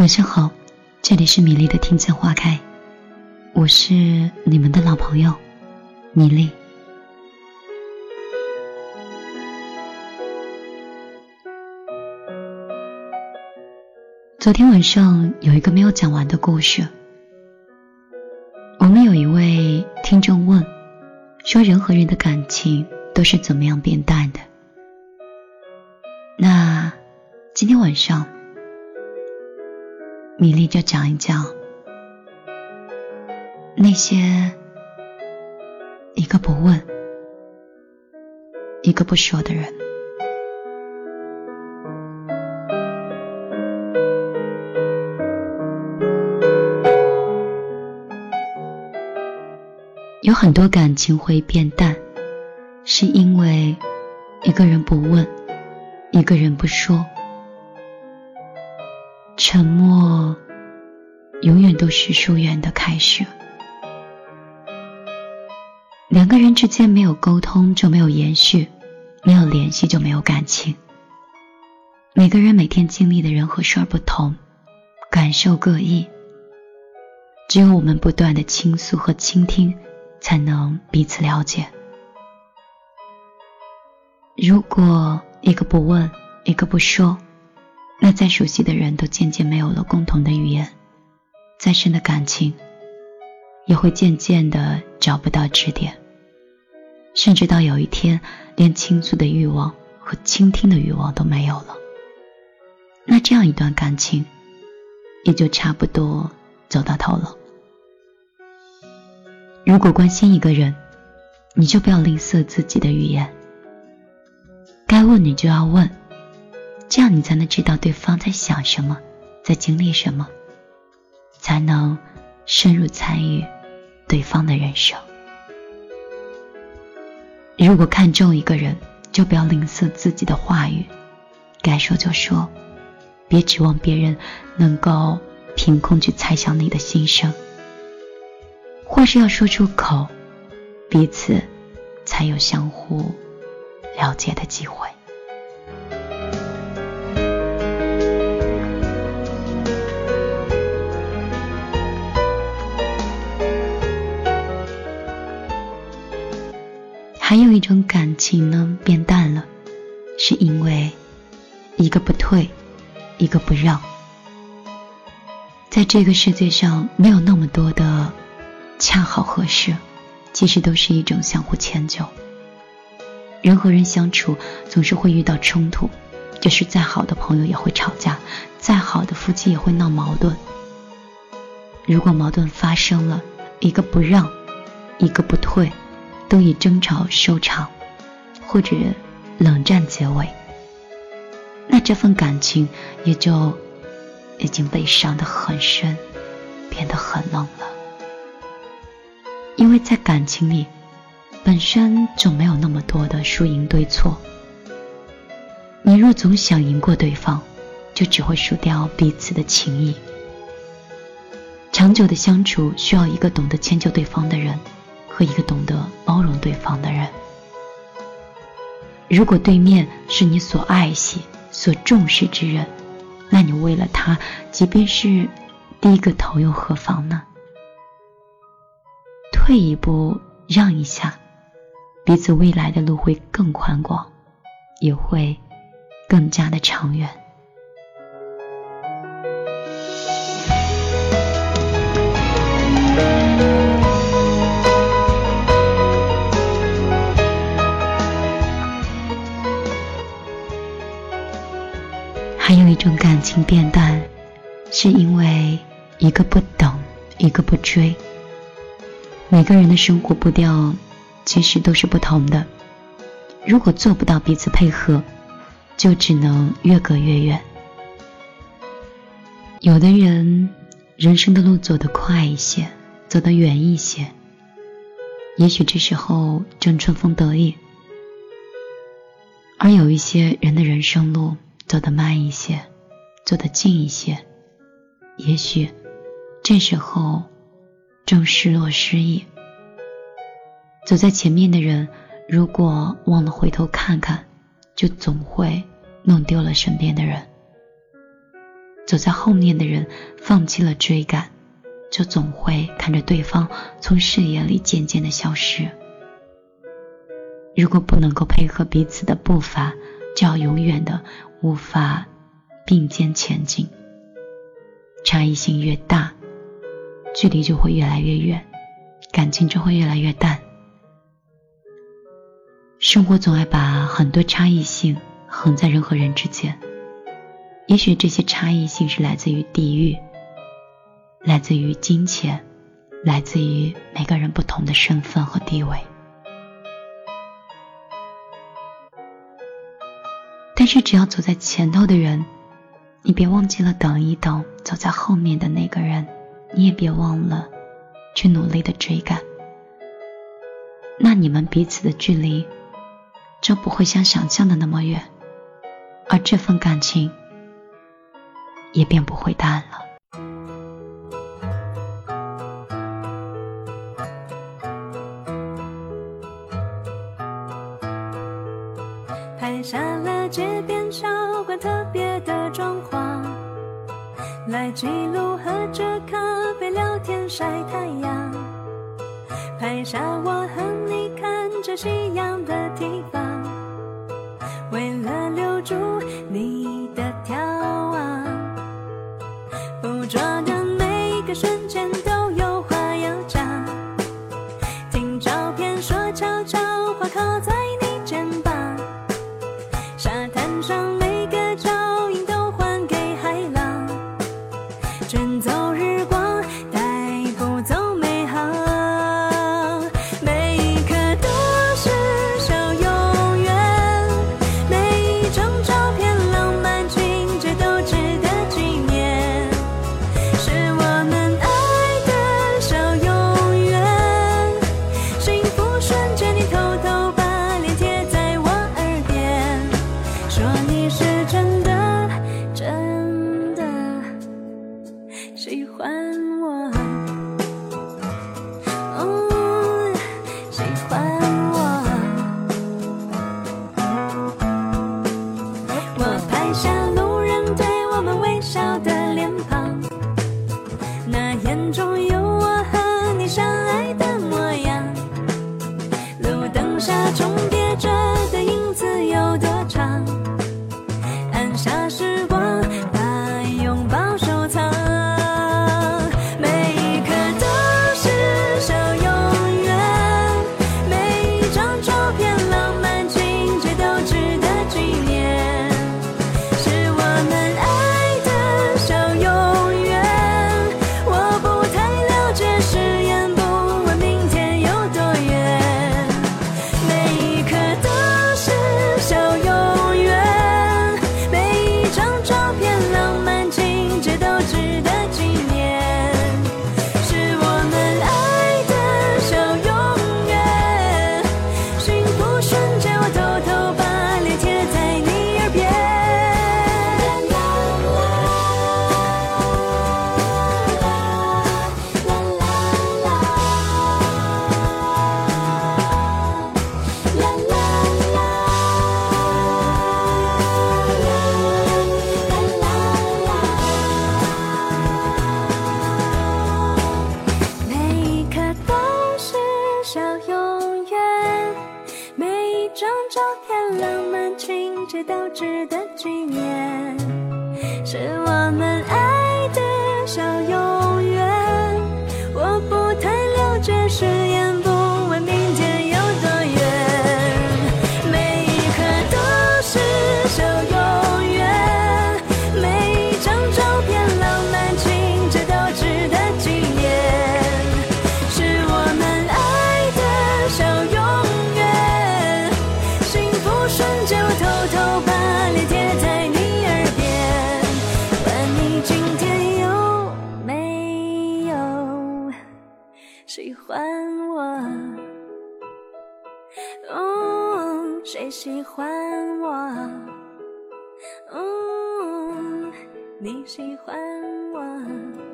晚上好，这里是米粒的听见花开，我是你们的老朋友米粒。昨天晚上有一个没有讲完的故事，我们有一位听众问，说人和人的感情都是怎么样变淡的？那今天晚上。米粒就讲一讲那些一个不问、一个不说的人。有很多感情会变淡，是因为一个人不问，一个人不说。沉默，永远都是疏远的开始。两个人之间没有沟通，就没有延续；没有联系，就没有感情。每个人每天经历的人和事儿不同，感受各异。只有我们不断的倾诉和倾听，才能彼此了解。如果一个不问，一个不说。那再熟悉的人都渐渐没有了共同的语言，再深的感情也会渐渐的找不到支点，甚至到有一天连倾诉的欲望和倾听的欲望都没有了。那这样一段感情也就差不多走到头了。如果关心一个人，你就不要吝啬自己的语言，该问你就要问。这样你才能知道对方在想什么，在经历什么，才能深入参与对方的人生。如果看中一个人，就不要吝啬自己的话语，该说就说，别指望别人能够凭空去猜想你的心声，或是要说出口，彼此才有相互了解的机会。有一种感情呢变淡了，是因为一个不退，一个不让。在这个世界上，没有那么多的恰好合适，其实都是一种相互迁就。人和人相处总是会遇到冲突，就是再好的朋友也会吵架，再好的夫妻也会闹矛盾。如果矛盾发生了，一个不让，一个不退。都以争吵收场，或者冷战结尾，那这份感情也就已经被伤得很深，变得很冷了。因为在感情里，本身就没有那么多的输赢对错。你若总想赢过对方，就只会输掉彼此的情谊。长久的相处需要一个懂得迁就对方的人。和一个懂得包容对方的人。如果对面是你所爱惜、所重视之人，那你为了他，即便是低个头又何妨呢？退一步，让一下，彼此未来的路会更宽广，也会更加的长远。还有一种感情变淡，是因为一个不等，一个不追。每个人的生活步调其实都是不同的，如果做不到彼此配合，就只能越隔越远。有的人人生的路走得快一些，走得远一些，也许这时候正春风得意；而有一些人的人生路。走得慢一些，走得近一些，也许这时候正失落失意。走在前面的人，如果忘了回头看看，就总会弄丢了身边的人。走在后面的人放弃了追赶，就总会看着对方从视野里渐渐的消失。如果不能够配合彼此的步伐，就要永远的无法并肩前进。差异性越大，距离就会越来越远，感情就会越来越淡。生活总爱把很多差异性横在人和人之间，也许这些差异性是来自于地域，来自于金钱，来自于每个人不同的身份和地位。是，只要走在前头的人，你别忘记了等一等；走在后面的那个人，你也别忘了去努力的追赶。那你们彼此的距离。就不会像想象的那么远，而这份感情也便不会淡了。特别的状况，来记录喝着咖啡聊天晒太阳。拍下我和你看着夕阳的地方。为了留住你的眺谁喜欢我，嗯，你喜欢我。